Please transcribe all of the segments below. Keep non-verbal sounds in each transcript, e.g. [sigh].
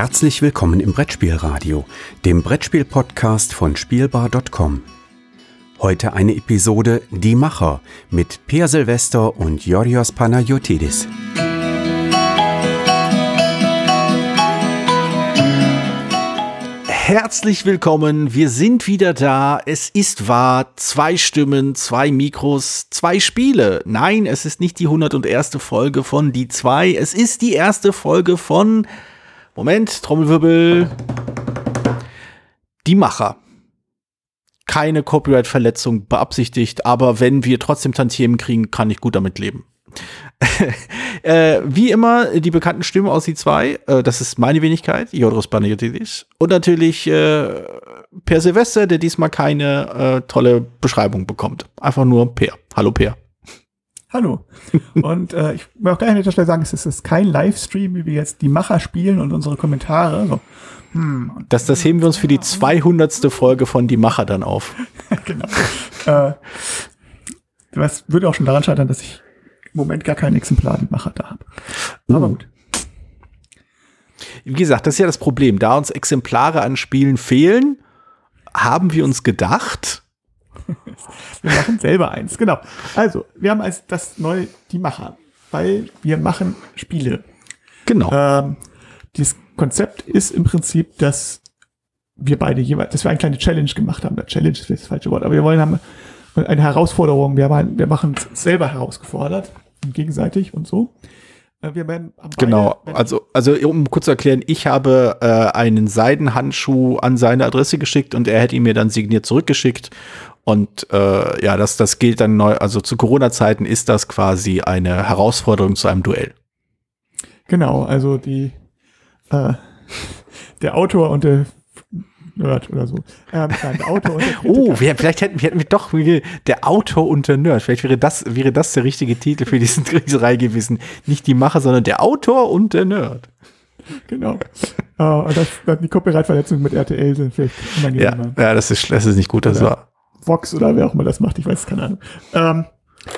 Herzlich willkommen im Brettspielradio, dem Brettspiel-Podcast von Spielbar.com. Heute eine Episode Die Macher mit Per Silvester und Yorios Panayotidis. Herzlich willkommen, wir sind wieder da. Es ist wahr, zwei Stimmen, zwei Mikros, zwei Spiele. Nein, es ist nicht die 101. Folge von Die zwei, es ist die erste Folge von Moment, Trommelwirbel. Die Macher. Keine Copyright-Verletzung beabsichtigt, aber wenn wir trotzdem Tantiemen kriegen, kann ich gut damit leben. [laughs] äh, wie immer, die bekannten Stimmen aus die zwei. Äh, das ist meine Wenigkeit, Jodros Banayotidis. Und natürlich äh, Per Silvester, der diesmal keine äh, tolle Beschreibung bekommt. Einfach nur Per. Hallo Per. Hallo. [laughs] Und äh, ich will auch gleich an dieser Stelle sagen, es ist kein Livestream, wie wir jetzt die Macher spielen und unsere Kommentare. So. Hm. Das, das heben wir uns für die 200. Folge von Die Macher dann auf. [laughs] genau. Äh, das würde auch schon daran scheitern, dass ich im Moment gar kein Exemplar Die Macher da habe. Aber uh. gut. Wie gesagt, das ist ja das Problem. Da uns Exemplare an Spielen fehlen, haben wir uns gedacht, [laughs] wir machen selber eins, genau. Also, wir haben als das neue die Macher, weil wir machen Spiele. Genau. Ähm, dieses Konzept ist im Prinzip, dass wir beide jeweils, dass wir eine kleine Challenge gemacht haben. Challenge ist das falsche Wort, aber wir wollen haben eine Herausforderung. Wir, haben, wir machen es selber herausgefordert, gegenseitig und so. Äh, wir werden genau, also, also um kurz zu erklären, ich habe äh, einen Seidenhandschuh an seine Adresse geschickt und er hätte ihn mir dann signiert zurückgeschickt und äh, ja, das, das gilt dann neu, also zu Corona-Zeiten ist das quasi eine Herausforderung zu einem Duell. Genau, also die äh, [laughs] der Autor und der Nerd oder so. Ähm, der Autor und der [laughs] oh, wir, vielleicht hätten, wir hätten wir doch der Autor und der Nerd. Vielleicht wäre das, wäre das der richtige Titel für diesen, [laughs] diese Reihe gewesen. Nicht die Macher, sondern der Autor und der Nerd. Genau. uh, und das, die Copyright-Verletzungen mit RTL sind vielleicht unangenehm. Ja, ja das, ist, das ist nicht gut, das war. Vox oder wer auch immer das macht, ich weiß keine Ahnung. Ähm,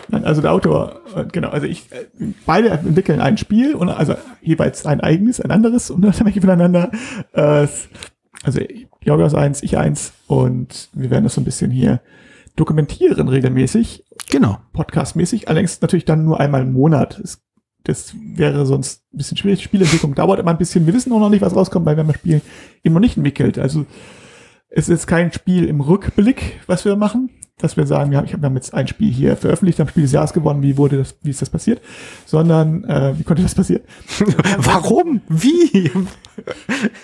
nein, also der Autor, äh, genau, also ich, äh, beide entwickeln ein Spiel und also jeweils ein eigenes, ein anderes und unabhängig [laughs] voneinander. Äh, also Jorgos eins, ich eins und wir werden das so ein bisschen hier dokumentieren regelmäßig. Genau. Podcastmäßig, allerdings natürlich dann nur einmal im Monat. Es, das wäre sonst ein bisschen schwierig. Spielentwicklung dauert immer ein bisschen. Wir wissen auch noch nicht, was rauskommt, weil wir haben das Spiel eben noch nicht entwickelt. Also es ist kein Spiel im Rückblick, was wir machen, dass wir sagen, ja, ich habe jetzt ein Spiel hier veröffentlicht, am Spiel des Jahres gewonnen, wie wurde das, wie ist das passiert? Sondern, äh, wie konnte das passieren? [laughs] Warum? Wie?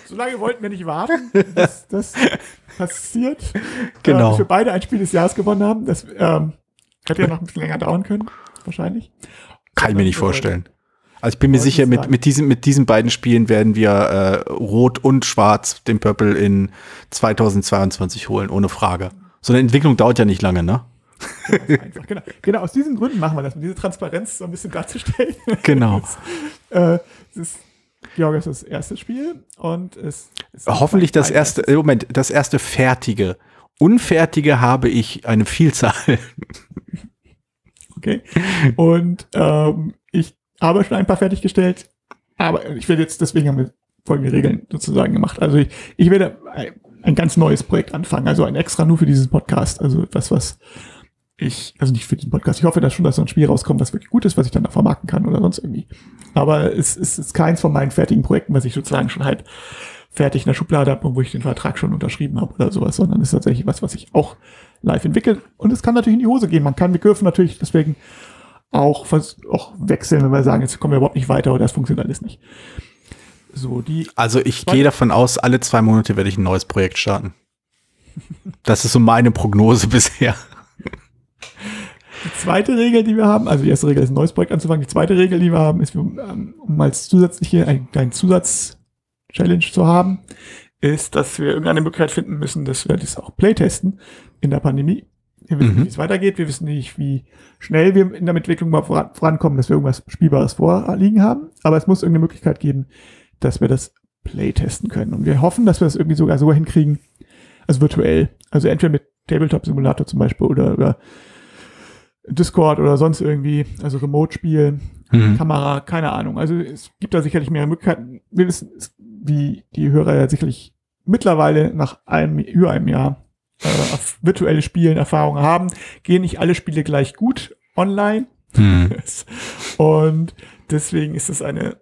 So lange wollten wir nicht warten, dass [laughs] das passiert. Genau. Äh, dass wir beide ein Spiel des Jahres gewonnen haben. Das ähm, hätte ja noch ein bisschen länger dauern können, wahrscheinlich. Kann ich mir nicht vorstellen. Also ich bin mir sicher, mit, mit, diesen, mit diesen beiden Spielen werden wir äh, Rot und Schwarz den Purple in 2022 holen, ohne Frage. So eine Entwicklung dauert ja nicht lange, ne? einfach, genau. genau, aus diesen Gründen machen wir das, um diese Transparenz so ein bisschen darzustellen. Genau. [laughs] das, äh, das ist Georg ist das erste Spiel und es ist hoffentlich das erste, Moment, das erste fertige. Unfertige habe ich eine Vielzahl. [laughs] okay. Und ähm, ich aber schon ein paar fertiggestellt. Aber ich werde jetzt, deswegen haben wir folgende Regeln sozusagen gemacht. Also ich, ich werde ein, ganz neues Projekt anfangen, also ein extra nur für diesen Podcast. Also etwas, was ich, also nicht für diesen Podcast. Ich hoffe, dass schon, dass so ein Spiel rauskommt, was wirklich gut ist, was ich dann da vermarkten kann oder sonst irgendwie. Aber es, es ist keins von meinen fertigen Projekten, was ich sozusagen schon halt fertig in der Schublade habe und wo ich den Vertrag schon unterschrieben habe oder sowas, sondern es ist tatsächlich was, was ich auch live entwickle. Und es kann natürlich in die Hose gehen. Man kann, wir dürfen natürlich deswegen auch, auch wechseln, wenn wir sagen, jetzt kommen wir überhaupt nicht weiter oder das funktioniert alles nicht. So, die also ich gehe davon aus, alle zwei Monate werde ich ein neues Projekt starten. Das ist so meine Prognose [laughs] bisher. Die zweite Regel, die wir haben, also die erste Regel ist ein neues Projekt anzufangen. Die zweite Regel, die wir haben, ist, ähm, um als zusätzliche, einen kleinen Zusatz-Challenge zu haben, ist, dass wir irgendeine Möglichkeit finden müssen, dass wir das auch playtesten in der Pandemie. Wir wissen nicht, mhm. wie es weitergeht. Wir wissen nicht, wie schnell wir in der Entwicklung mal voran, vorankommen, dass wir irgendwas Spielbares vorliegen haben. Aber es muss irgendeine Möglichkeit geben, dass wir das playtesten können. Und wir hoffen, dass wir das irgendwie sogar so hinkriegen, also virtuell. Also entweder mit Tabletop-Simulator zum Beispiel oder über Discord oder sonst irgendwie, also Remote-Spielen, mhm. Kamera, keine Ahnung. Also es gibt da sicherlich mehr Möglichkeiten. Wir wissen, wie die Hörer ja sicherlich mittlerweile nach einem, über einem Jahr äh, virtuelle Spielen Erfahrungen haben, gehen nicht alle Spiele gleich gut online. Hm. [laughs] Und deswegen ist es eine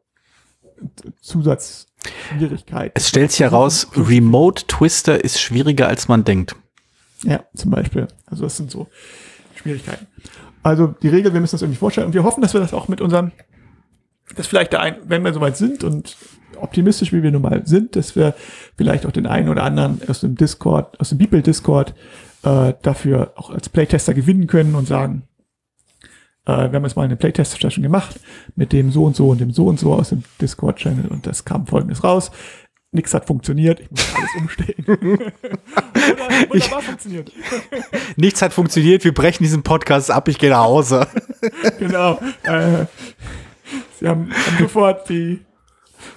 Zusatzschwierigkeit. Es stellt sich heraus, Remote Twister ist schwieriger als man denkt. Ja, zum Beispiel. Also das sind so Schwierigkeiten. Also die Regel, wir müssen uns irgendwie vorstellen und wir hoffen, dass wir das auch mit unseren, dass vielleicht da ein, wenn wir soweit sind und optimistisch, wie wir nun mal sind, dass wir vielleicht auch den einen oder anderen aus dem Discord, aus dem Beeple Discord äh, dafür auch als Playtester gewinnen können und sagen, äh, wir haben jetzt mal eine Playtest-Session gemacht mit dem so und so und dem so und so aus dem Discord-Channel und das kam folgendes raus. Nix hat funktioniert, ich muss alles umstellen. [laughs] Wunderbar Ich- funktioniert. [laughs] Nichts hat funktioniert, wir brechen diesen Podcast ab, ich gehe nach Hause. [laughs] genau. Äh, sie haben, haben sofort die,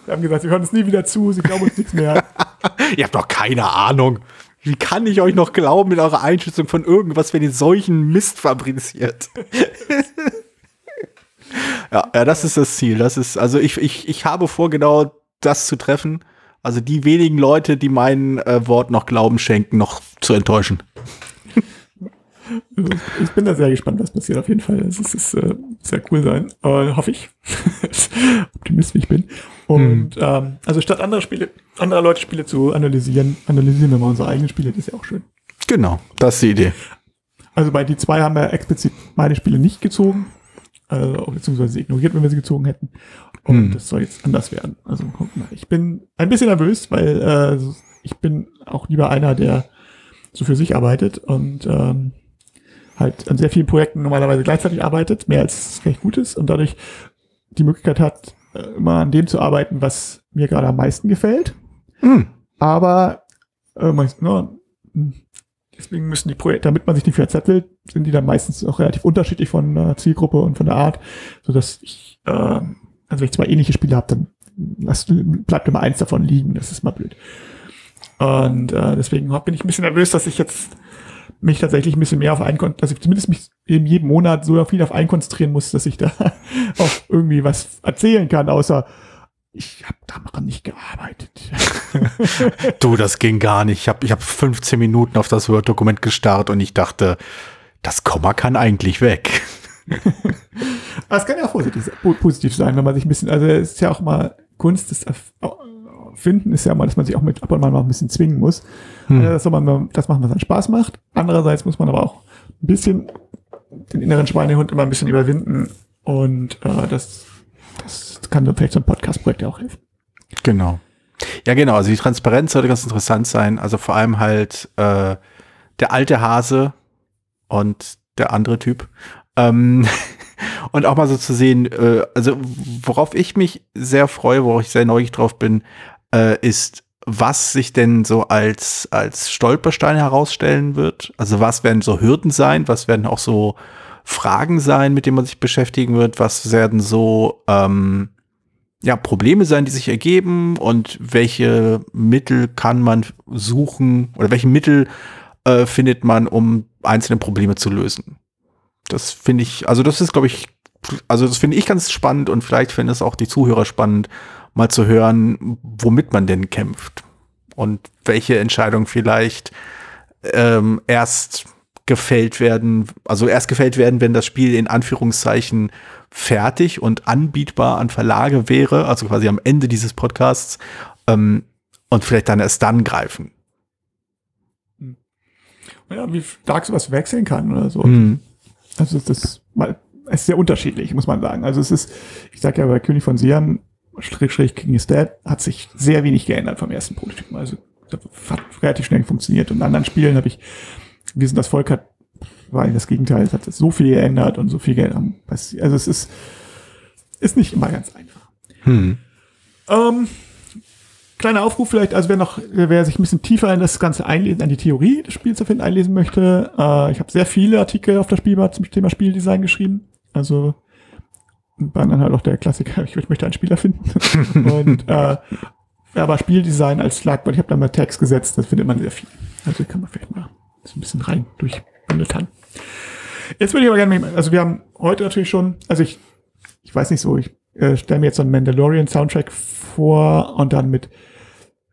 sie haben gesagt, sie hören uns nie wieder zu, sie glauben uns nichts mehr. [laughs] Ihr habt doch keine Ahnung. Wie kann ich euch noch glauben in eurer Einschätzung von irgendwas, wenn ihr solchen Mist fabriziert? [laughs] ja, ja, das ist das Ziel. Das ist, also ich, ich, ich habe vor, genau das zu treffen. Also die wenigen Leute, die meinen äh, Wort noch Glauben schenken, noch zu enttäuschen. Also ich- bin da sehr gespannt, was passiert auf jeden Fall. Es ist, äh, sehr cool sein, äh, hoffe ich. [laughs] Optimist wie ich bin. Und ähm, also statt andere Spiele, anderer Leute Spiele zu analysieren, analysieren wir mal unsere eigenen Spiele, das ist ja auch schön. Genau, das ist die Idee. Also bei die zwei haben wir explizit meine Spiele nicht gezogen, also, beziehungsweise ignoriert, wenn wir sie gezogen hätten. Und Hm. das soll jetzt anders werden. Also guck mal, ich bin ein bisschen nervös, weil äh, ich bin auch lieber einer, der so für sich arbeitet und ähm, halt an sehr vielen Projekten normalerweise gleichzeitig arbeitet, mehr als recht gut ist und dadurch die Möglichkeit hat, äh, immer an dem zu arbeiten, was mir gerade am meisten gefällt. Hm. Aber äh, deswegen müssen die Projekte, damit man sich nicht verzettelt, sind die dann meistens auch relativ unterschiedlich von der Zielgruppe und von der Art, so dass ich, äh, also wenn ich zwei ähnliche Spiele habe, dann lass, bleibt immer eins davon liegen, das ist mal blöd. Und äh, deswegen bin ich ein bisschen nervös, dass ich jetzt mich tatsächlich ein bisschen mehr auf einen, dass ich zumindest mich in jedem Monat so viel auf einen konzentrieren muss, dass ich da [laughs] auch irgendwie was erzählen kann, außer ich habe daran nicht gearbeitet. [laughs] Du, das ging gar nicht. Ich habe ich hab 15 Minuten auf das Word-Dokument gestarrt und ich dachte, das Komma kann eigentlich weg. [laughs] Aber es kann ja auch positiv, po- positiv sein, wenn man sich ein bisschen, also es ist ja auch mal Kunst, das Finden ist ja mal, dass man sich auch mit ab und mal ein bisschen zwingen muss. Hm. Also das soll man das machen, was einen Spaß macht. Andererseits muss man aber auch ein bisschen den inneren Schweinehund immer ein bisschen überwinden und äh, das, das kann vielleicht so ein Podcast-Projekt ja auch helfen. Genau. Ja, genau. Also die Transparenz sollte ganz interessant sein. Also vor allem halt äh, der alte Hase und der andere Typ. Ähm, [laughs] und auch mal so zu sehen, äh, also worauf ich mich sehr freue, worauf ich sehr neugierig drauf bin, äh, ist, was sich denn so als, als Stolperstein herausstellen wird. Also was werden so Hürden sein, was werden auch so Fragen sein, mit denen man sich beschäftigen wird, was werden so ähm, ja, Probleme sein, die sich ergeben und welche Mittel kann man suchen oder welche Mittel äh, findet man, um einzelne Probleme zu lösen. Das finde ich, also das ist, glaube ich, also das finde ich ganz spannend und vielleicht finden es auch die Zuhörer spannend, mal zu hören, womit man denn kämpft und welche Entscheidungen vielleicht ähm, erst gefällt werden, also erst gefällt werden, wenn das Spiel in Anführungszeichen fertig und anbietbar an Verlage wäre, also quasi am Ende dieses Podcasts, ähm, und vielleicht dann erst dann greifen. Ja, wie stark sowas wechseln kann oder so. Hm. Also das ist mal, es ist sehr unterschiedlich, muss man sagen. Also es ist, ich sag ja bei König von Siam, Schräg, Schräg King is Dead, hat sich sehr wenig geändert vom ersten Prototypen. Also das hat relativ schnell funktioniert. Und in anderen Spielen habe ich, wir sind das Volk hat, war das Gegenteil, es hat so viel geändert und so viel geändert. Also es ist, ist nicht immer ganz einfach. Hm. Ähm, kleiner Aufruf vielleicht, also wer noch, wer sich ein bisschen tiefer in das Ganze einlesen, an die Theorie des Spiels finden, einlesen möchte, äh, ich habe sehr viele Artikel auf der Spielbar zum Thema Spieldesign geschrieben. Also waren dann halt auch der Klassiker, [laughs] ich, möchte einen Spieler finden. [laughs] Und äh, aber Spieldesign als Schlagwort, ich habe da mal Tags gesetzt, das findet man sehr viel. Also kann man vielleicht mal so ein bisschen rein durchbündeln. Jetzt würde ich aber gerne, also wir haben heute natürlich schon, also ich, ich weiß nicht so, ich äh, stelle mir jetzt so einen Mandalorian Soundtrack vor und dann mit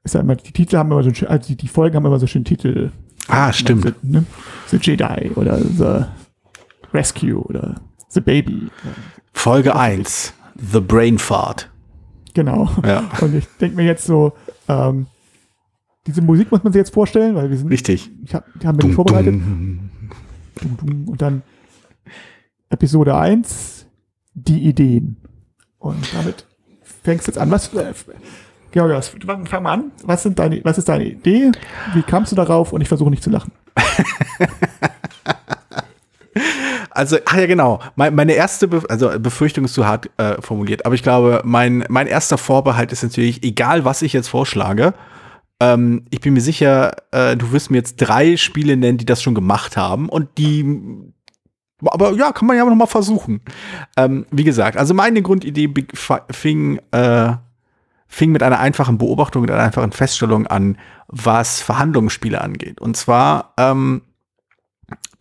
ist ja immer, die Titel haben immer so, schön, also die, die Folgen haben immer so schönen Titel. Ah, stimmt. The, ne? The Jedi oder The Rescue oder The Baby. Folge 1, The Brain Fart. Genau. Ja. [laughs] Und ich denke mir jetzt so, ähm, diese Musik muss man sich jetzt vorstellen, weil wir sind. Richtig. Ich hab, die haben wir nicht vorbereitet. Und dann Episode 1, die Ideen. Und damit fängst du jetzt an. Was, äh, Georg, fang mal an. Was, sind deine, was ist deine Idee? Wie kamst du darauf? Und ich versuche nicht zu lachen. [laughs] Also, ah ja, genau. meine erste, Be also Befürchtung ist zu hart äh, formuliert, aber ich glaube, mein, mein erster Vorbehalt ist natürlich, egal was ich jetzt vorschlage, ähm, ich bin mir sicher, äh, du wirst mir jetzt drei Spiele nennen, die das schon gemacht haben und die aber ja, kann man ja noch mal versuchen. Ähm, wie gesagt, also meine Grundidee fing, äh, fing mit einer einfachen Beobachtung, mit einer einfachen Feststellung an, was Verhandlungsspiele angeht. Und zwar, ähm,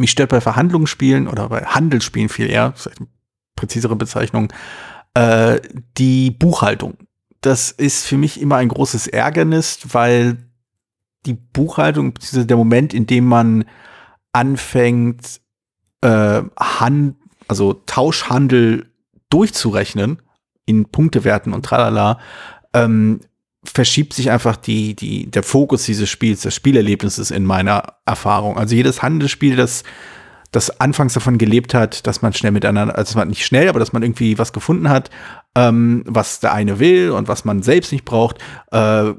mich stört bei Verhandlungsspielen oder bei Handelsspielen viel eher, vielleicht eine präzisere Bezeichnung, äh, die Buchhaltung. Das ist für mich immer ein großes Ärgernis, weil die Buchhaltung, beziehungsweise der Moment, in dem man anfängt, äh, Hand, also Tauschhandel durchzurechnen in Punktewerten und tralala, ähm, verschiebt sich einfach die, die, der Fokus dieses Spiels, des Spielerlebnisses in meiner Erfahrung. Also jedes Handelsspiel, das, das anfangs davon gelebt hat, dass man schnell miteinander, also nicht schnell, aber dass man irgendwie was gefunden hat, ähm, was der eine will und was man selbst nicht braucht, äh,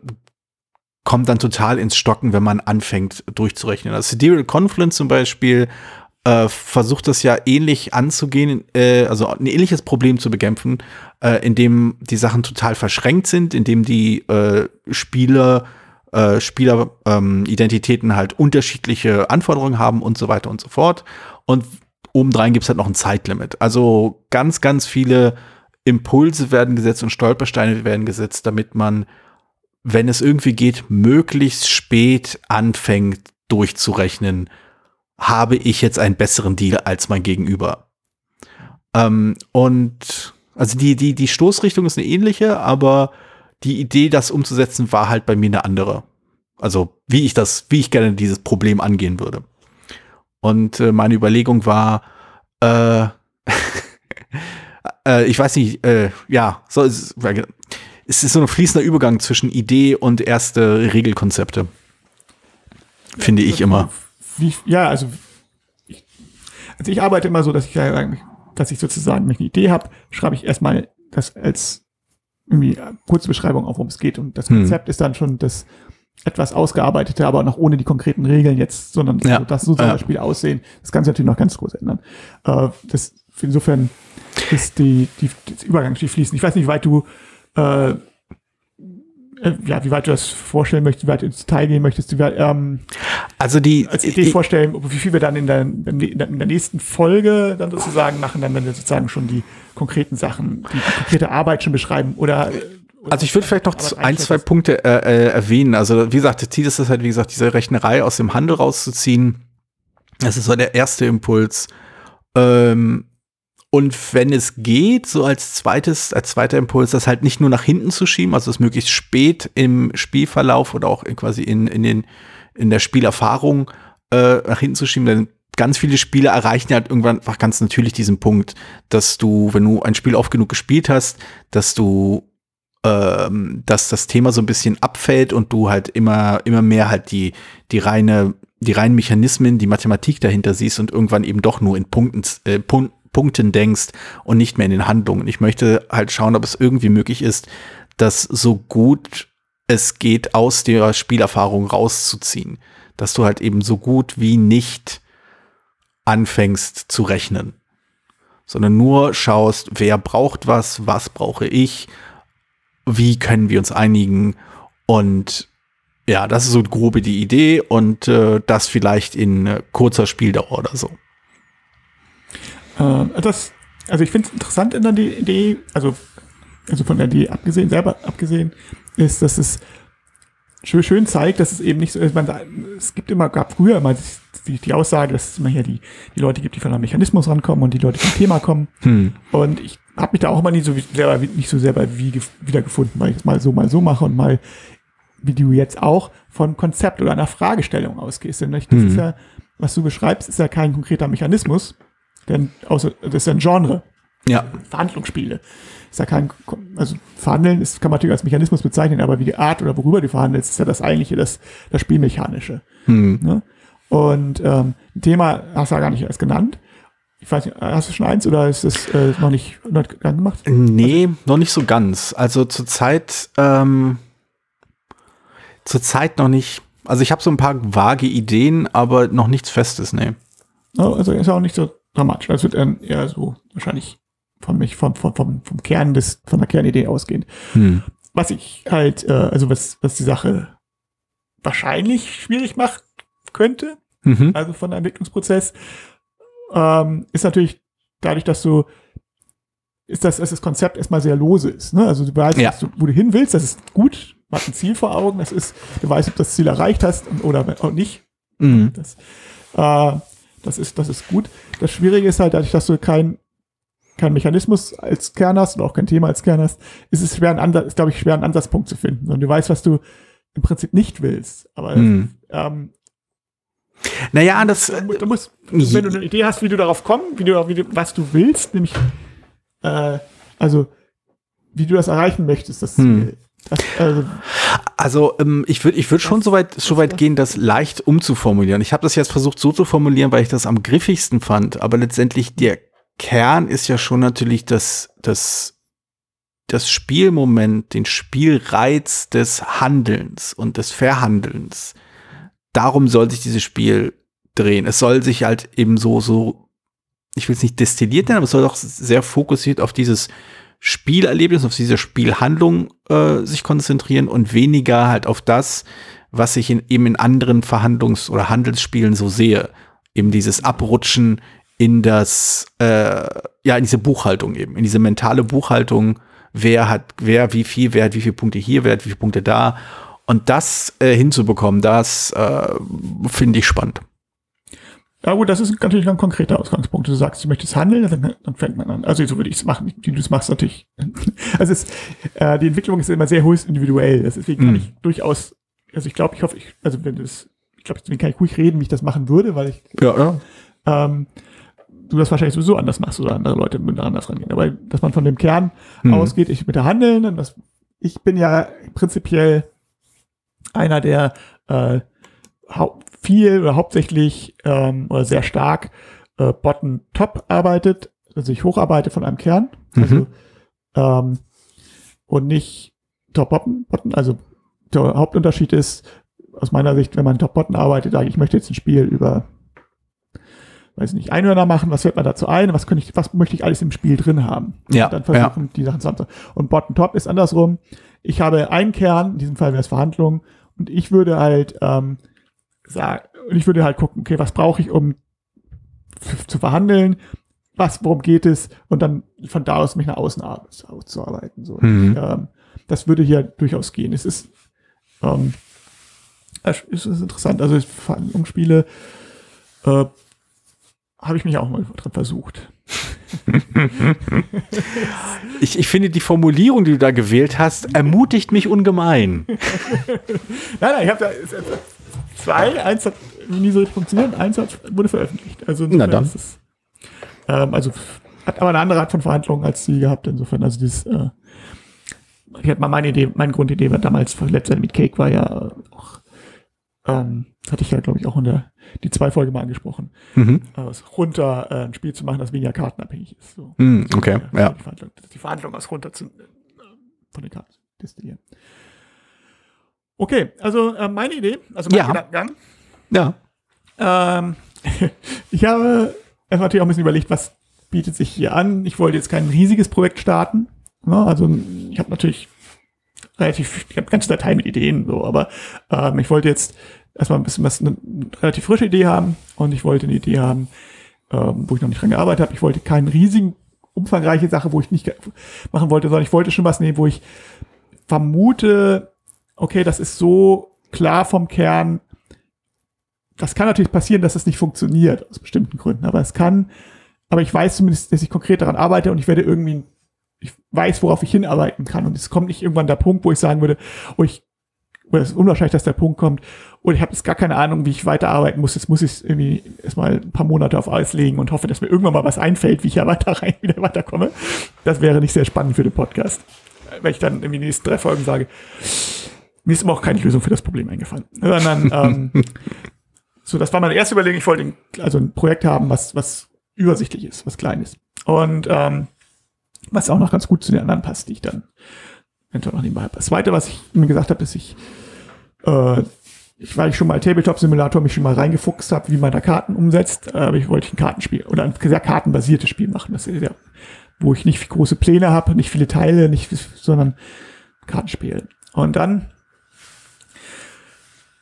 kommt dann total ins Stocken, wenn man anfängt durchzurechnen. Also Sidereal Confluence zum Beispiel äh, versucht das ja ähnlich anzugehen, äh, also ein ähnliches Problem zu bekämpfen, äh, indem die Sachen total verschränkt sind, indem die äh, Spieler äh, Spieleridentitäten ähm, halt unterschiedliche Anforderungen haben und so weiter und so fort. Und obendrein gibt es halt noch ein Zeitlimit. Also ganz, ganz viele Impulse werden gesetzt und Stolpersteine werden gesetzt, damit man, wenn es irgendwie geht, möglichst spät anfängt durchzurechnen, habe ich jetzt einen besseren Deal als mein Gegenüber. Ähm, und also die, die, die Stoßrichtung ist eine ähnliche, aber die Idee, das umzusetzen, war halt bei mir eine andere. Also wie ich das, wie ich gerne dieses Problem angehen würde. Und äh, meine Überlegung war, äh, [laughs] äh, ich weiß nicht, äh, ja, so, es, es ist so ein fließender Übergang zwischen Idee und erste Regelkonzepte. Finde ich immer wie, ja, also ich, also ich arbeite immer so, dass ich, dass ich sozusagen, wenn ich eine Idee habe, schreibe ich erstmal das als irgendwie kurze Beschreibung auf, worum es geht. Und das hm. Konzept hm. ist dann schon das etwas ausgearbeitete, aber noch ohne die konkreten Regeln jetzt, sondern ja. so, dass so soll ja. das Spiel aussehen. Das kann sich natürlich noch ganz groß ändern. Äh, das, insofern ist die, die, das Übergang fließen. Ich weiß nicht, wie weit du äh, ja, wie weit du das vorstellen möchtest, wie weit ins Detail gehen möchtest, wie weit, ähm, also die als Idee vorstellen, wie viel wir dann in der, in der nächsten Folge dann sozusagen machen, dann wenn wir sozusagen schon die konkreten Sachen, die, die konkrete Arbeit schon beschreiben oder also ich würde vielleicht noch ein, zwei Punkte äh, äh, erwähnen. Also wie gesagt, das Ziel ist es halt, wie gesagt, diese Rechnerei aus dem Handel rauszuziehen. Das ist so der erste Impuls. Ähm, und wenn es geht, so als zweites, als zweiter Impuls, das halt nicht nur nach hinten zu schieben, also es möglichst spät im Spielverlauf oder auch quasi in, in, den, in der Spielerfahrung äh, nach hinten zu schieben, denn ganz viele Spiele erreichen halt irgendwann einfach ganz natürlich diesen Punkt, dass du, wenn du ein Spiel oft genug gespielt hast, dass du ähm, dass das Thema so ein bisschen abfällt und du halt immer, immer mehr halt die, die reine, die reinen Mechanismen, die Mathematik dahinter siehst und irgendwann eben doch nur in Punkten, äh, Punkten Punkten denkst und nicht mehr in den Handlungen. Ich möchte halt schauen, ob es irgendwie möglich ist, das so gut es geht aus der Spielerfahrung rauszuziehen. Dass du halt eben so gut wie nicht anfängst zu rechnen, sondern nur schaust, wer braucht was, was brauche ich, wie können wir uns einigen und ja, das ist so grobe die Idee und äh, das vielleicht in äh, kurzer Spieldauer oder so. Äh, das, also ich finde es interessant in der Idee, also, also von der Idee abgesehen, selber abgesehen, ist, dass es schön, schön zeigt, dass es eben nicht so ist. Man, es gibt immer, gab früher immer die, die Aussage, dass es immer hier die, die Leute gibt, die von einem Mechanismus rankommen und die Leute, vom Thema kommen. Hm. Und ich habe mich da auch immer nicht so selber, nicht so selber wie, wiedergefunden, weil ich es mal so, mal so mache und mal wie du jetzt auch, von Konzept oder einer Fragestellung ausgehst. Denn das Mhm. ist ja, was du beschreibst, ist ja kein konkreter Mechanismus, denn außer, das ist ja ein Genre. Ja. Verhandlungsspiele. Ist ja kein, also Verhandeln ist, kann man natürlich als Mechanismus bezeichnen, aber wie die Art oder worüber du verhandelst, ist ja das eigentliche, das, das Spielmechanische. Hm. Ne? Und ähm, ein Thema hast du ja gar nicht erst genannt. Ich weiß nicht, hast du schon eins oder ist das äh, noch nicht noch gemacht? Nee, noch nicht so ganz. Also zurzeit, ähm, zurzeit noch nicht. Also ich habe so ein paar vage Ideen, aber noch nichts Festes, nee. Ja, Also ist ja auch nicht so dramatisch. Das wird ähm, eher so wahrscheinlich von mich, vom, vom, vom, vom Kern des, von der Kernidee ausgehend. Hm. Was ich halt, äh, also was, was die Sache wahrscheinlich schwierig macht könnte, Mhm. also von der Entwicklungsprozess, ähm, ist natürlich dadurch, dass du ist das, dass das Konzept erstmal sehr lose ist. Ne? Also du weißt, Ja. du, wo du hin willst, das ist gut, man hat ein Ziel vor Augen, das ist, du weißt, ob du das Ziel erreicht hast oder auch nicht. Mhm. Das, äh, das, ist, das ist gut. Das Schwierige ist halt, dadurch, dass du kein, kein Mechanismus als Kern hast und auch kein Thema als Kern hast, ist es schwer, einen Ansatz, ist, glaube ich, schwer, einen Ansatzpunkt zu finden. Und du weißt, was du im Prinzip nicht willst. Aber Mhm. ähm, Naja, das, du, mu- du musst, wenn du eine Idee hast, wie du darauf kommst, wie du, wie du, was du willst, nämlich, äh, also, wie du das erreichen möchtest, das Hm. Also, Also ähm, ich würde ich würd schon so weit, so weit gehen, das leicht umzuformulieren. Ich habe das jetzt versucht so zu formulieren, weil ich das am griffigsten fand. Aber letztendlich der Kern ist ja schon natürlich das, das, das Spielmoment, den Spielreiz des Handelns und des Verhandelns. Darum soll sich dieses Spiel drehen. Es soll sich halt eben so, so, ich will es nicht destilliert nennen, aber es soll auch sehr fokussiert auf dieses Spielerlebnis, auf diese Spielhandlung äh, sich konzentrieren und weniger halt auf das, was ich in, eben in anderen Verhandlungs- oder Handelsspielen so sehe. Eben dieses Abrutschen in das, äh, ja, in diese Buchhaltung eben, in diese mentale Buchhaltung, wer hat, wer wie viel, wer hat wie viele Punkte hier, wer hat wie viele Punkte da. Und das äh, hinzubekommen, das äh, finde ich spannend. Ja gut, das ist natürlich ein konkreter Ausgangspunkt. Du sagst, du möchtest handeln, dann, dann fängt man an. Also so würde ich es machen, wie du es machst natürlich. [laughs] Also es, äh, die Entwicklung ist immer sehr höchst individuell. Deswegen kann Mhm. ich durchaus, also ich glaube, ich hoffe, ich, also wenn das, ich glaube, deswegen kann ich ruhig reden, wie ich das machen würde, weil ich Ja, ja. ähm, du das wahrscheinlich sowieso anders machst oder andere Leute mit anders rangehen. Aber dass man von dem Kern Mhm. ausgeht, ich mit der Handeln, und das, ich bin ja prinzipiell einer, der äh, viel oder hauptsächlich ähm, oder sehr stark äh, bottom-top arbeitet, also ich hocharbeite von einem Kern. Also, Mhm. ähm, und nicht top-bottom. Also der Hauptunterschied ist, aus meiner Sicht, wenn man top-bottom arbeitet, sage ich, ich möchte jetzt ein Spiel über weiß nicht, Einhörner machen, was fällt mir dazu ein, was könnte ich, was möchte ich alles im Spiel drin haben? Ja, Und dann versuchen, die Sachen zusammen. Und Bottom Top ist andersrum. Ich habe einen Kern, in diesem Fall wäre es Verhandlungen, und ich würde halt ähm, sagen, und ich würde halt gucken, okay, was brauche ich, um zu verhandeln, was, worum geht es, und dann von da aus mich nach außen ar- auszuarbeiten. So. Mhm. Ähm, das würde hier durchaus gehen. Es ist, ähm, es ist, interessant. Also Verhandlungsspiele äh, habe ich mich auch mal dran versucht. [laughs] Ich, ich finde die Formulierung, die du da gewählt hast, ermutigt mich ungemein. [laughs] Nein, nein, ich habe da zwei, eins hat nie so funktioniert, eins hat, wurde veröffentlicht. Also Na dann. ist es, ähm, also hat aber eine andere Art von Verhandlungen als die gehabt, insofern, also dieses, äh, ich hatte mal meine Idee, meine Grundidee war damals Play mit Cake war ja äh, auch, ähm, hatte ich ja, glaube ich, auch in der, die zwei Folge mal angesprochen, Mhm. aus runter äh, ein Spiel zu machen, das weniger kartenabhängig ist. So. Mhm, okay, ja. Die Verhandlung, die Verhandlung aus runter zu, äh, von den Karten zu destillieren. Okay, also äh, meine Idee, also mein Ja. Gedankengang. Ja. Ähm, [laughs] ich habe erstmal natürlich auch ein bisschen überlegt, was bietet sich hier an. Ich wollte jetzt kein riesiges Projekt starten. Ne? Also ich habe natürlich relativ, ich habe ganze Datei mit Ideen, so, aber ähm, ich wollte jetzt erstmal ein bisschen was, eine, relativ frische Idee haben und ich wollte eine Idee haben, ähm, wo ich noch nicht dran gearbeitet habe. Ich wollte keinen riesigen, umfangreiche Sache, wo ich nicht machen wollte, sondern ich wollte schon was nehmen, wo ich vermute, okay, das ist so klar vom Kern, das kann natürlich passieren, dass es nicht funktioniert, aus bestimmten Gründen, aber es kann, aber ich weiß zumindest, dass ich konkret daran arbeite und ich werde irgendwie, ich weiß, worauf ich hinarbeiten kann und es kommt nicht irgendwann der Punkt, wo ich sagen würde, oh, ich oder es ist unwahrscheinlich, dass der Punkt kommt. Und ich habe jetzt gar keine Ahnung, wie ich weiterarbeiten muss. Jetzt muss ich irgendwie erstmal ein paar Monate auf Eis legen und hoffe, dass mir irgendwann mal was einfällt, wie ich ja [laughs] weiter rein, wieder weiterkomme. Das wäre nicht sehr spannend für den Podcast. Wenn ich dann in den nächsten drei Folgen sage, mir ist immer auch keine Lösung für das Problem eingefallen. Sondern, ähm, [laughs] so, das war meine erste Überlegung. Ich wollte ein, also ein Projekt haben, was, was übersichtlich ist, was klein ist. Und ähm, was auch noch ganz gut zu den anderen passt, die ich dann eventuell noch nebenbei habe. Das zweite, was ich mir gesagt habe, ist, ich, äh, ich, weil ich schon mal Tabletop-Simulator mich schon mal reingefuchst habe, wie man da Karten umsetzt, äh, aber ich wollte ein Kartenspiel oder ein sehr kartenbasiertes Spiel machen. Das ist ja, wo ich nicht große Pläne habe, nicht viele Teile, nicht, sondern Kartenspiel. Und dann,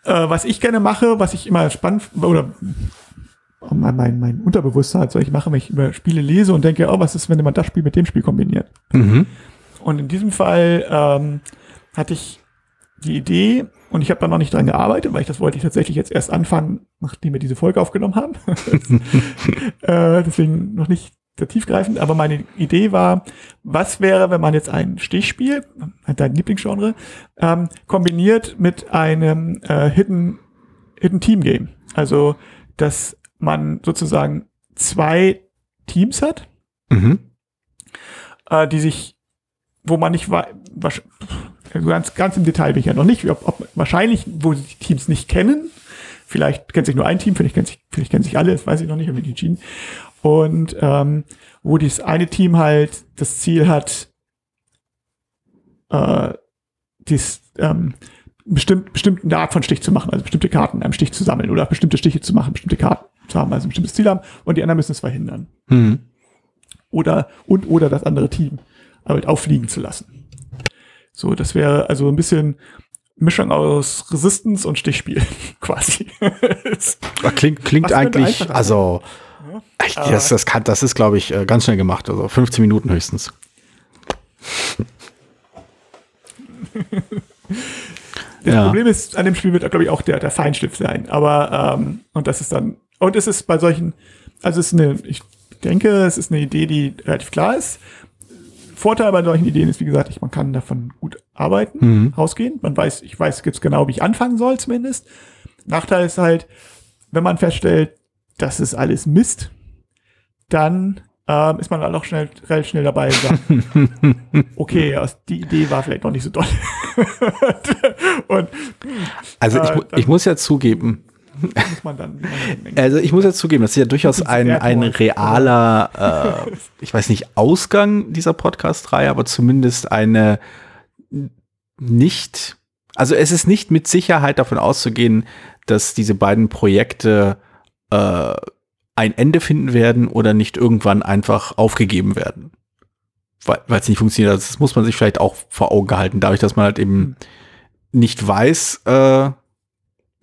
äh, was ich gerne mache, was ich immer spannend oder mein, mein, mein Unterbewusstsein, soll ich machen, wenn ich über Spiele lese und denke, oh, was ist, wenn man das Spiel mit dem Spiel kombiniert? Mhm. Und in diesem Fall ähm, hatte ich die Idee, und ich habe da noch nicht dran gearbeitet, weil ich das wollte ich tatsächlich jetzt erst anfangen, nachdem wir diese Folge aufgenommen haben. [laughs] [laughs] äh, deswegen noch nicht sehr tiefgreifend, aber meine Idee war, was wäre, wenn man jetzt ein Stichspiel, dein Lieblingsgenre, ähm, kombiniert mit einem äh, Hidden, Hidden Team Game. Also, dass man sozusagen zwei Teams hat, Mhm. äh, die sich, wo man nicht weiß, ganz, ganz im Detail bin ich ja noch nicht, ob, ob wahrscheinlich, wo sich die Teams nicht kennen. Vielleicht kennt sich nur ein Team, vielleicht kennt sich, vielleicht kennen sich alle, das weiß ich noch nicht, habe ich nicht entschieden. Und ähm, wo dieses eine Team halt das Ziel hat, äh, dies, ähm, bestimmt, bestimmte Art von Stich zu machen, also bestimmte Karten in einem Stich zu sammeln oder bestimmte Stiche zu machen, bestimmte Karten zu haben, also ein bestimmtes Ziel haben und die anderen müssen es verhindern. Mhm. Oder und oder das andere Team halt auffliegen zu lassen. So, das wäre also ein bisschen Mischung aus Resistance und Stichspiel, [laughs] quasi. Klingt, klingt Was eigentlich, also, Ich, das, das, kann, das ist, glaube ich, äh, ganz schnell gemacht. Also 15 Minuten höchstens. [laughs] Das Ja. Problem ist, an dem Spiel wird, glaube ich, auch der, der Feinschliff sein. Aber, ähm, und das ist dann, und es ist bei solchen, also es ist eine, ich denke, es ist eine Idee, die relativ klar ist. Vorteil bei solchen Ideen ist, wie gesagt, ich, man kann davon gut arbeiten, Mhm. rausgehen. Man weiß, ich weiß jetzt genau, wie ich anfangen soll, zumindest. Nachteil ist halt, wenn man feststellt, das ist alles Mist, dann ähm, ist man dann auch schnell, relativ schnell dabei und sagt, [laughs] okay, die Idee war vielleicht noch nicht so doll. [laughs] und Also ich, Äh, dann- ich muss ja zugeben, dann, [laughs] also ich muss ja zugeben, das ist ja durchaus ein, ein realer, äh, ich weiß nicht, Ausgang dieser Podcast-Reihe, aber zumindest eine nicht, also es ist nicht mit Sicherheit davon auszugehen, dass diese beiden Projekte äh, ein Ende finden werden oder nicht irgendwann einfach aufgegeben werden. Weil es nicht funktioniert. Also Das muss man sich vielleicht auch vor Augen halten, dadurch, dass man halt eben nicht weiß, äh,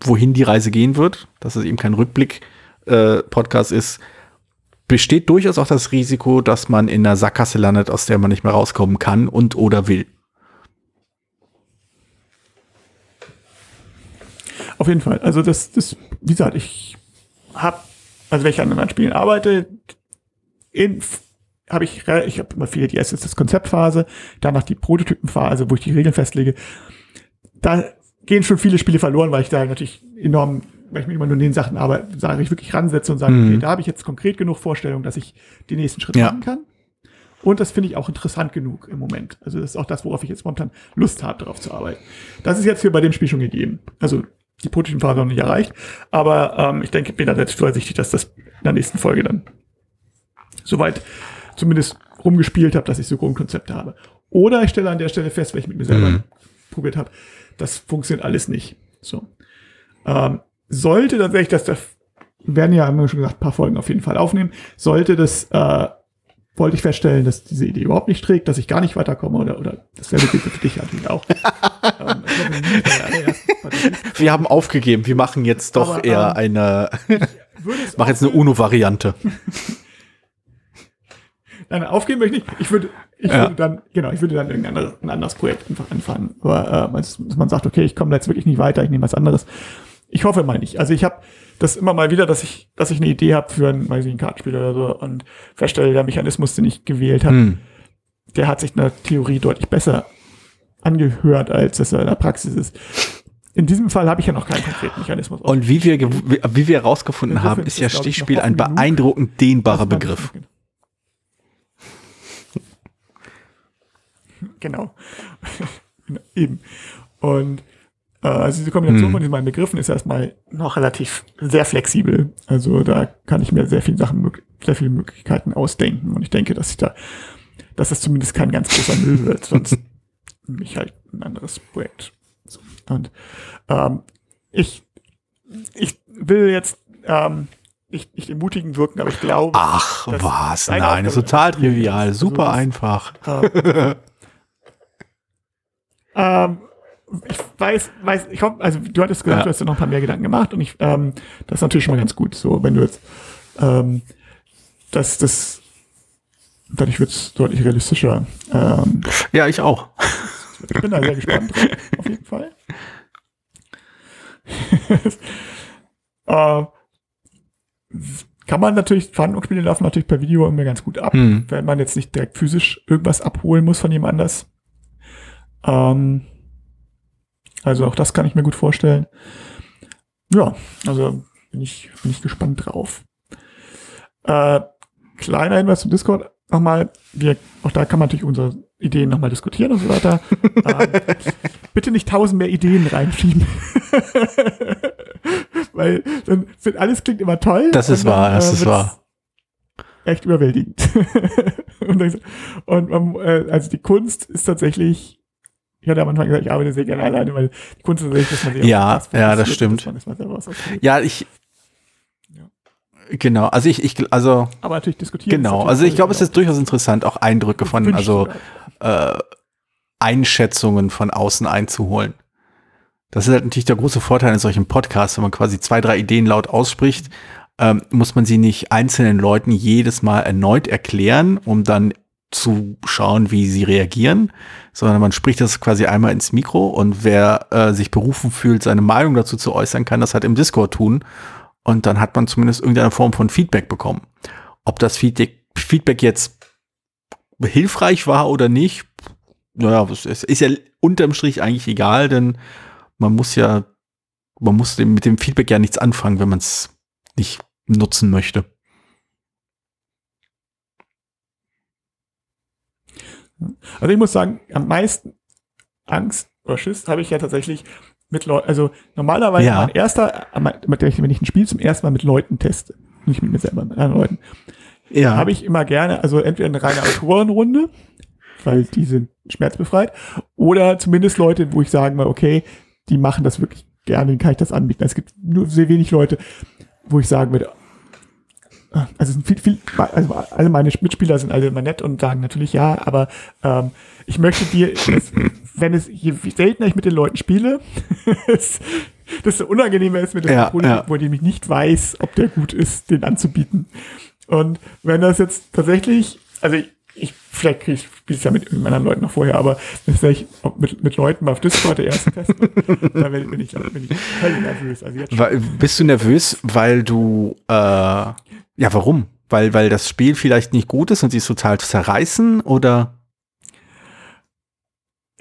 wohin die Reise gehen wird, dass es eben kein Rückblick-Podcast ist, besteht durchaus auch das Risiko, dass man in einer Sackgasse landet, aus der man nicht mehr rauskommen kann und oder will. Auf jeden Fall. Also das, das wie gesagt, ich habe, also wenn ich an anderen Spielen arbeite, in habe ich, ich habe immer viele, die erst ist das Konzeptphase, danach die Prototypenphase, wo ich die Regeln festlege. Da gehen schon viele Spiele verloren, weil ich da natürlich enorm, weil ich mich immer nur in den Sachen arbeite, sage ich wirklich ransetze und sage, Mhm. okay, da habe ich jetzt konkret genug Vorstellung, dass ich die nächsten Schritte Ja. machen kann. Und das finde ich auch interessant genug im Moment. Also das ist auch das, worauf ich jetzt momentan Lust habe, darauf zu arbeiten. Das ist jetzt hier bei dem Spiel schon gegeben. Also die Prototypenphase noch nicht erreicht. Aber ähm, ich denke, bin da jetzt vorsichtig, dass das in der nächsten Folge dann soweit zumindest rumgespielt habe, dass ich so Grundkonzepte habe. Oder ich stelle an der Stelle fest, weil ich mit mir selber Mhm. probiert habe, das funktioniert alles nicht. So. Ähm, sollte tatsächlich das, das werden ja, haben wir schon gesagt, ein paar Folgen auf jeden Fall aufnehmen, sollte das, äh, wollte ich feststellen, dass diese Idee überhaupt nicht trägt, dass ich gar nicht weiterkomme oder, oder dasselbe gilt für dich natürlich auch. [laughs] ähm. Wir haben aufgegeben, wir machen jetzt doch Aber, eher ähm, eine, [laughs] mach jetzt eine UNO-Variante. [laughs] Nein, aufgeben möchte ich nicht. Ich würde, ich Ja. würde dann, genau, ich würde dann irgendein anderes, ein anderes Projekt einfach anfangen. Aber äh, man sagt, okay, ich komme da jetzt wirklich nicht weiter, ich nehme was anderes. Ich hoffe mal nicht. Also ich habe das immer mal wieder, dass ich, dass ich eine Idee habe für ein, weiß ich, ein Kartenspiel oder so und feststelle, der Mechanismus, den ich gewählt habe, Hm. der hat sich in der Theorie deutlich besser angehört, als dass er in der Praxis ist. in diesem Fall habe ich ja noch keinen konkreten Mechanismus. Und wie wir, wie wir herausgefunden haben, ist ja Stichspiel ein beeindruckend dehnbarer Begriff. Genau. [laughs] [laughs] Eben. Und also diese Kombination hm. von diesen beiden Begriffen ist erstmal noch relativ sehr flexibel. Also da kann ich mir sehr viele Sachen, sehr viele Möglichkeiten ausdenken. Und ich denke, dass ich da, dass das zumindest kein ganz großer Müll wird, [laughs] sonst mich halt ein anderes Projekt. Und ähm, ich, ich will jetzt ähm, nicht, nicht ermutigend wirken, aber ich glaube. Ach, was? Nein, das ist total trivial, super also, einfach. Ähm, [laughs] ähm, ich weiß, weiß, ich hoffe, also du hattest gesagt, ja. du hast dir noch ein paar mehr Gedanken gemacht und ich, ähm, das ist natürlich schon mal ganz gut, so, wenn du jetzt, ähm, dass das, dadurch wird es deutlich realistischer. Ähm, ja, ich auch. Ich bin da sehr gespannt drauf, auf jeden Fall. [laughs] äh, kann man natürlich, Verhandlungsspiele laufen natürlich per Video immer ganz gut ab, hm. wenn man jetzt nicht direkt physisch irgendwas abholen muss von jemand anders. Ähm, also auch das kann ich mir gut vorstellen. Ja, also bin ich, bin ich gespannt drauf. Äh, kleiner Hinweis zum Discord nochmal. Wir, auch da kann man natürlich unsere Ideen nochmal diskutieren und so weiter. [laughs] ähm, bitte nicht tausend mehr Ideen reinschieben. [laughs] Weil dann sind, alles klingt immer toll. Das ist wahr, das äh, ist wahr. Echt überwältigend. [laughs] und, und äh, also die Kunst ist tatsächlich ich hatte am Anfang gesagt, ich arbeite sehr gerne alleine, weil die Kunst ist dass man sehr Ja, ja, das stimmt. Ja, ich, Genau, also ich, ich, also. Aber natürlich diskutieren. Genau, also ich glaube, es ist durchaus interessant, auch Eindrücke von, also äh, Einschätzungen von außen einzuholen. Das ist halt natürlich der große Vorteil in solchen Podcasts, wenn man quasi zwei, drei Ideen laut ausspricht, ähm, muss man sie nicht einzelnen Leuten jedes Mal erneut erklären, um dann zu schauen, wie sie reagieren, sondern man spricht das quasi einmal ins Mikro und wer äh, sich berufen fühlt, seine Meinung dazu zu äußern, kann das halt im Discord tun und dann hat man zumindest irgendeine Form von Feedback bekommen. Ob das Feedback, jetzt hilfreich war oder nicht, naja, es ist ja unterm Strich eigentlich egal, denn man muss ja, man muss mit dem Feedback ja nichts anfangen, wenn man es nicht nutzen möchte. Also ich muss sagen, am meisten Angst oder Schiss habe ich ja tatsächlich mit Leuten, also normalerweise ja. mein erster, wenn ich ein Spiel zum ersten Mal mit Leuten teste, nicht mit mir selber, mit anderen Leuten, ja. habe ich immer gerne, also entweder eine reine Autorenrunde, weil die sind schmerzbefreit, oder zumindest Leute, wo ich sagen mal, okay, die machen das wirklich gerne, dann kann ich das anbieten. Es gibt nur sehr wenig Leute, wo ich sagen würde, also viel, viel, also alle meine Mitspieler sind alle immer nett und sagen natürlich ja, aber ähm, ich möchte dir, dass, wenn es je seltener ich mit den Leuten spiele, [laughs] desto unangenehmer ist mir das, ja, ja. wo ich nicht weiß, ob der gut ist, den anzubieten. Und wenn das jetzt tatsächlich, also ich, ich vielleicht kriege ich spiele es ja mit anderen Leuten noch vorher, aber wenn ich mit, mit Leuten mal auf Discord der erste Test [laughs] dann bin ich, bin ich völlig nervös. Also weil, bist du nervös, weil du äh ja, warum? Weil, weil das Spiel vielleicht nicht gut ist und sie es total zerreißen oder?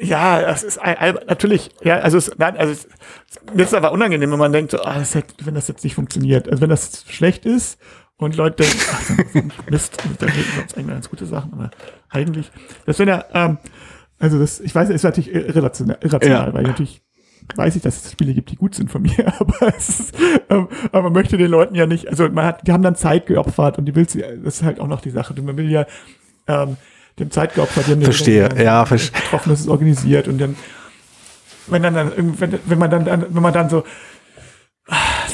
Ja, das ist ein, natürlich, ja, also es, nein, also es, mir ist aber unangenehm, wenn man denkt, so, ah, das hätte, wenn das jetzt nicht funktioniert. Also wenn das schlecht ist und Leute denken, ach, Mist, dann hätten wir uns eigentlich ganz gute Sachen, aber eigentlich, das wäre ja, ähm, also das, ich weiß, ist natürlich irrational, irrational ja. weil ich natürlich weiß ich, dass es Spiele gibt, die gut sind von mir, [laughs] aber, ist, ähm, aber man möchte den Leuten ja nicht, also man hat, die haben dann Zeit geopfert und die willst, das ist halt auch noch die Sache. Man will ja ähm, dem Zeit geopfert, die haben verstehe, den, ja, verstehe. getroffen, das ist organisiert und dann, wenn dann, dann wenn, wenn man dann, wenn man dann so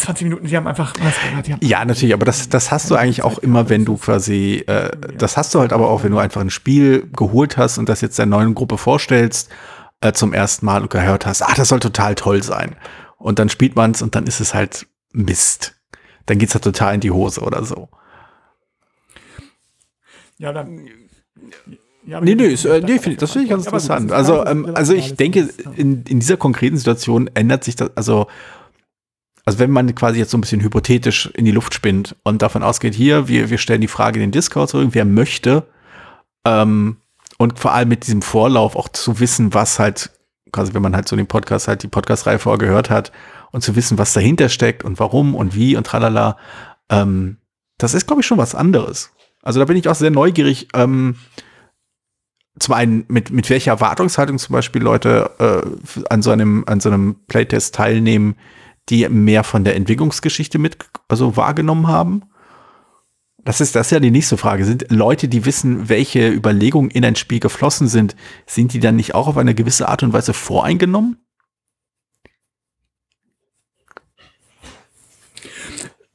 20 Minuten, die haben einfach die haben Ja, natürlich, aber das, das hast du eigentlich auch immer, wenn du quasi, äh, das hast du halt aber auch, wenn du einfach ein Spiel geholt hast und das jetzt der neuen Gruppe vorstellst äh, zum ersten Mal und gehört hast, ah, das soll total toll sein. Und dann spielt man es und dann ist es halt Mist. Dann geht es halt total in die Hose oder so. Ja, dann. Ja, nee, nee, ist, äh, nee find, das finde ich ganz interessant. Also, ähm, also ich denke, in, in dieser konkreten Situation ändert sich das, also, also wenn man quasi jetzt so ein bisschen hypothetisch in die Luft spinnt und davon ausgeht, hier, wir, wir stellen die Frage in den Discord, so irgendwer möchte, ähm, und vor allem mit diesem Vorlauf auch zu wissen, was halt quasi, wenn man halt so den Podcast halt die Podcast-Reihe vorher gehört hat und zu wissen, was dahinter steckt und warum und wie und tralala, ähm, das ist, glaube ich, schon was anderes. Also da bin ich auch sehr neugierig, ähm, zum einen mit, mit welcher Erwartungshaltung zum Beispiel Leute äh, an so einem, an so einem Playtest teilnehmen, die mehr von der Entwicklungsgeschichte mit, also wahrgenommen haben. Das ist, das ist ja die nächste Frage. Sind Leute, die wissen, welche Überlegungen in ein Spiel geflossen sind, sind die dann nicht auch auf eine gewisse Art und Weise voreingenommen?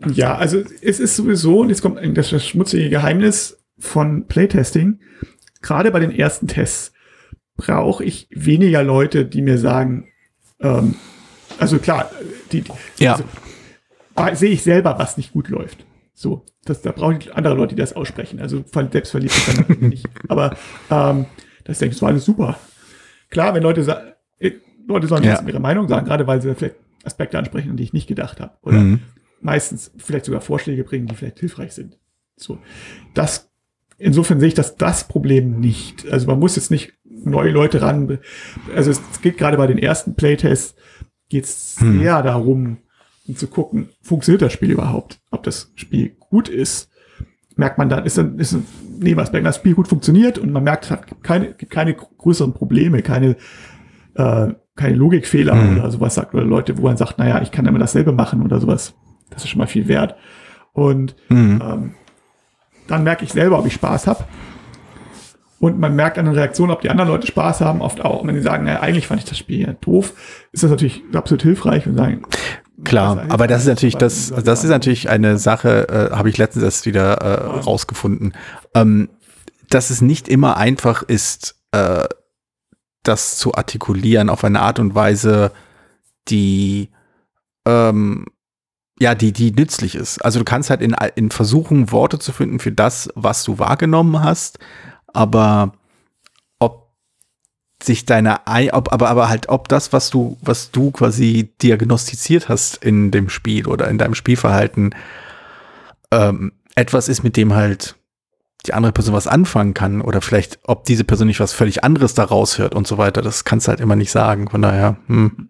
Ja, also es ist sowieso, und jetzt kommt das, schmutzige Geheimnis von Playtesting, gerade bei den ersten Tests brauche ich weniger Leute, die mir sagen, ähm, also klar, die, die ja. also, sehe ich selber, was nicht gut läuft. So, das, da brauche ich andere Leute, die das aussprechen. Also selbst verliebt ich dann natürlich nicht. Aber ähm, das denke ich, das war alles super. Klar, wenn Leute sagen, äh, Leute sollen ja. ihre Meinung sagen, gerade weil sie vielleicht Aspekte ansprechen, an die ich nicht gedacht habe. Oder mhm. meistens vielleicht sogar Vorschläge bringen, die vielleicht hilfreich sind. So, das insofern sehe ich das, das Problem nicht. Also man muss jetzt nicht neue Leute ran. Also es geht gerade bei den ersten Playtests geht es hm. sehr darum, um zu gucken, funktioniert das Spiel überhaupt? Ob das Spiel gut ist, merkt man dann, ist ein, ist ein Nebenaspekt, das Spiel gut funktioniert und man merkt, es hat keine, keine größeren Probleme, keine, äh, keine Logikfehler hm. oder sowas sagt, oder Leute, wo man sagt, naja, ich kann immer dasselbe machen oder sowas. Das ist schon mal viel wert. Und hm. ähm, dann merke ich selber, ob ich Spaß habe. Und man merkt an den Reaktionen, ob die anderen Leute Spaß haben, oft auch. Und wenn die sagen, naja, eigentlich fand ich das Spiel ja doof, ist das natürlich absolut hilfreich und sagen, Klar, aber das ist natürlich das, das ist natürlich eine Sache, äh, habe ich letztens erst wieder äh, rausgefunden, ähm, dass es nicht immer einfach ist, äh, das zu artikulieren auf eine Art und Weise, die ähm, ja, die, die nützlich ist. Also du kannst halt in, in versuchen, Worte zu finden für das, was du wahrgenommen hast, aber sich deine, ob, aber, aber halt, ob das, was du, was du quasi diagnostiziert hast in dem Spiel oder in deinem Spielverhalten, ähm, etwas ist, mit dem halt die andere Person was anfangen kann oder vielleicht, ob diese Person nicht was völlig anderes daraus hört und so weiter, das kannst du halt immer nicht sagen. Von daher, hm.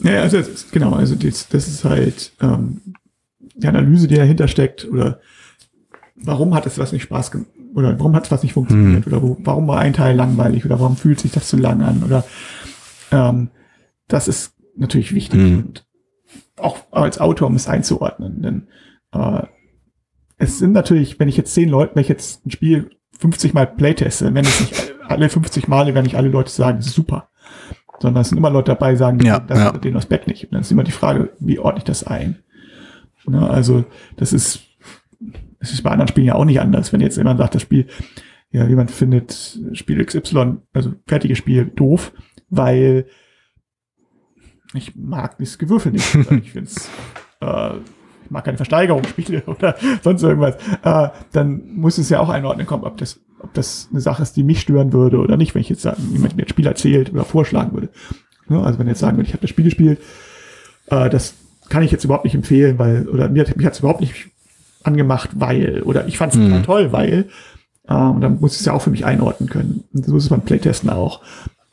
Ja, also ist, genau, also das, das ist halt ähm, die Analyse, die dahinter steckt, oder warum hat es was nicht Spaß gemacht, oder warum hat es was nicht funktioniert, hm. oder wo, warum war ein Teil langweilig, oder warum fühlt sich das zu lang an, oder ähm, das ist natürlich wichtig hm. und auch als Autor um es einzuordnen, denn äh, es sind natürlich, wenn ich jetzt zehn Leute, wenn ich jetzt ein Spiel 50 Mal playteste, wenn es nicht alle 50 Male, wenn nicht alle Leute sagen, super sondern es sind immer Leute dabei, sagen, ja, das ja. den Aspekt nicht. Und dann ist immer die Frage, wie ordne ich das ein? Ne, also das ist, das ist bei anderen Spielen ja auch nicht anders. Wenn jetzt jemand sagt, das Spiel, ja, jemand findet Spiel XY, also fertiges Spiel, doof, weil ich mag das Gewürfel nicht. [laughs] ich finde es, äh, ich mag keine Versteigerungsspiele [laughs] oder sonst irgendwas. Äh, dann muss es ja auch einordnen kommen, ob das ob das eine Sache ist, die mich stören würde oder nicht, wenn ich jetzt sagen, jemand mir das Spiel erzählt oder vorschlagen würde. Ne? Also wenn jetzt sagen würde, ich habe das Spiel gespielt, äh, das kann ich jetzt überhaupt nicht empfehlen, weil, oder mir, mich hat es überhaupt nicht angemacht, weil, oder ich fand es mhm. toll, weil, äh, und dann muss ich es ja auch für mich einordnen können. Und so ist es beim Playtesten auch.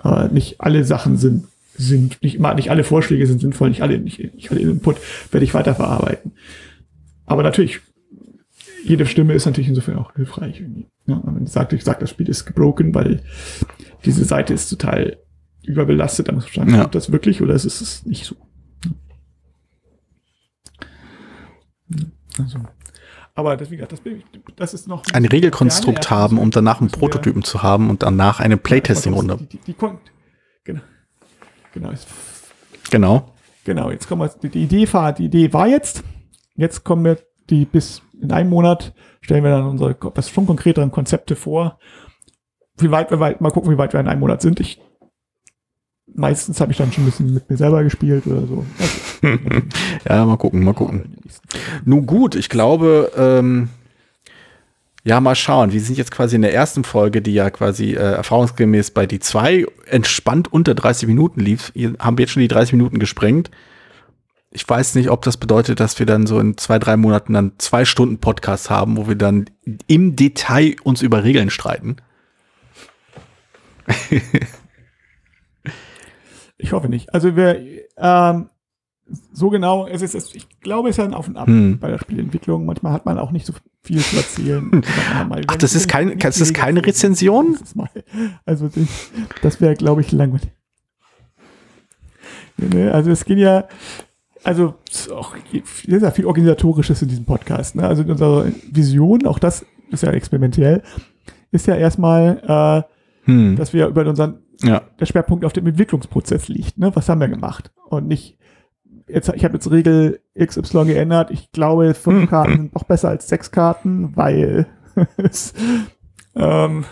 Äh, nicht alle Sachen sind, sind, nicht immer, nicht alle Vorschläge sind sinnvoll, nicht alle, nicht, nicht alle Input werde ich weiterverarbeiten. Aber natürlich, jede Stimme ist natürlich insofern auch hilfreich. Irgendwie. Ja, wenn man sagt, ich sage, das Spiel ist gebroken, weil diese Seite ist total überbelastet, dann muss man sagen, ja. das wirklich oder ist es nicht so? Also. Aber das, wie gesagt, das, das ist noch. Ein Regelkonstrukt haben, um danach einen Prototypen zu haben und danach eine Playtesting-Runde. Die, die, die, genau. Genau. Genau. Genau, jetzt kommen wir, die, die Idee war, die Idee war jetzt, jetzt kommen wir die bis in einem Monat stellen wir dann unsere das schon konkreteren Konzepte vor. Wie weit wir weit, mal gucken, wie weit wir in einem Monat sind. Ich meistens habe ich dann schon ein bisschen mit mir selber gespielt oder so. Also, [laughs] ja, mal gucken, mal gucken. Nun gut, ich glaube, ähm, ja, mal schauen. Wir sind jetzt quasi in der ersten Folge, die ja quasi äh, erfahrungsgemäß bei die zwei entspannt unter 30 Minuten lief. Hier haben wir jetzt schon die 30 Minuten gesprengt ich weiß nicht, ob das bedeutet, dass wir dann so in zwei, drei Monaten dann zwei Stunden Podcast haben, wo wir dann im Detail uns über Regeln streiten. [laughs] ich hoffe nicht. Also wir, ähm, so genau, es ist, es, ich glaube, es ist ein Auf und Ab Hm. bei der Spielentwicklung. Manchmal hat man auch nicht so viel zu erzählen. [laughs] Ach, das ist kein- das ist keine Rezension? Also das wäre, glaube ich, langweilig. Also es geht ja, also es ist auch ist ja viel Organisatorisches in diesem Podcast. Ne? Also in unserer Vision, auch das ist ja experimentell, ist ja erstmal, äh, Hm. dass wir über unseren Ja. der Schwerpunkt auf dem Entwicklungsprozess liegt. Ne? Was haben wir gemacht? Und nicht, jetzt, ich habe jetzt Regel XY geändert. Ich glaube, fünf Hm. Karten sind noch besser als sechs Karten, weil [laughs] es, ähm,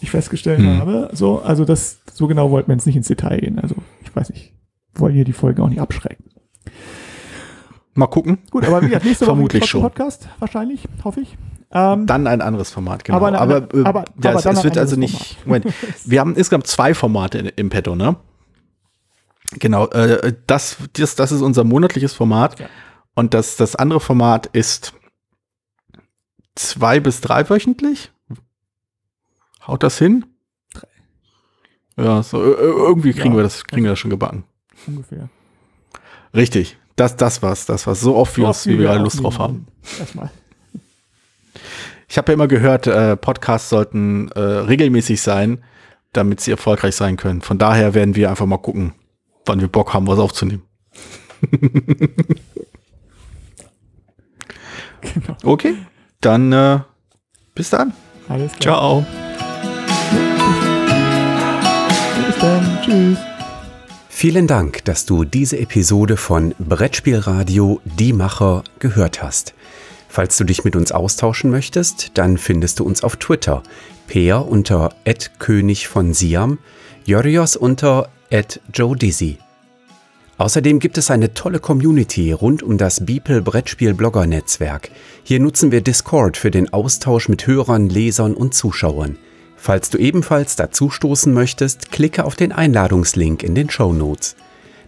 ich festgestellt Hm. habe. So, also das, so genau wollten wir jetzt nicht ins Detail gehen. Also ich weiß nicht, wollen hier die Folge auch nicht abschrecken. Mal gucken. Gut, aber wie gesagt, nächste [laughs] Woche Vermutlich schon. Podcast, wahrscheinlich, hoffe ich. Ähm, Dann ein anderes Format, genau. Aber eine Aber, äh, aber- aber es, dann es wird also nicht. Moment, [laughs] wir haben insgesamt zwei Formate in, im Petto, ne? Genau, äh, das, das, das ist unser monatliches Format. Ja. Und das, das andere Format ist zwei bis drei wöchentlich. Haut das hin? Drei. Ja, so, irgendwie kriegen Ja. wir das, kriegen wir das schon gebacken. ungefähr. Richtig. Das, das war's, das war's. So oft, wie, So uns, oft, wie wir gerade Lust drauf haben. Erstmal. Ich habe ja immer gehört, äh, Podcasts sollten äh, regelmäßig sein, damit sie erfolgreich sein können. Von daher werden wir einfach mal gucken, wann wir Bock haben, was aufzunehmen. [laughs] Genau. Okay, dann äh, bis dann. Alles klar. Ciao. Bis dann. Tschüss. Vielen Dank, dass du diese Episode von Brettspielradio Die Macher gehört hast. Falls du dich mit uns austauschen möchtest, dann findest du uns auf Twitter. Peer unter König von Siam, Jorios unter Joe Dizzy. Außerdem gibt es eine tolle Community rund um das Beeple Brettspiel Blogger Netzwerk. Hier nutzen wir Discord für den Austausch mit Hörern, Lesern und Zuschauern. Falls du ebenfalls dazustoßen möchtest, klicke auf den Einladungslink in den Show Notes.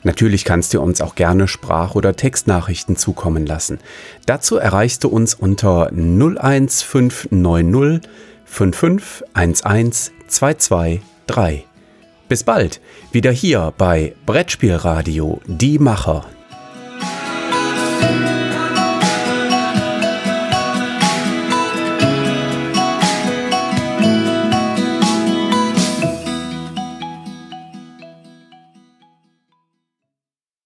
Natürlich kannst du uns auch gerne Sprach- oder Textnachrichten zukommen lassen. Dazu erreichst du uns unter 01590 5511 223. Bis bald, wieder hier bei Brettspielradio Die Macher.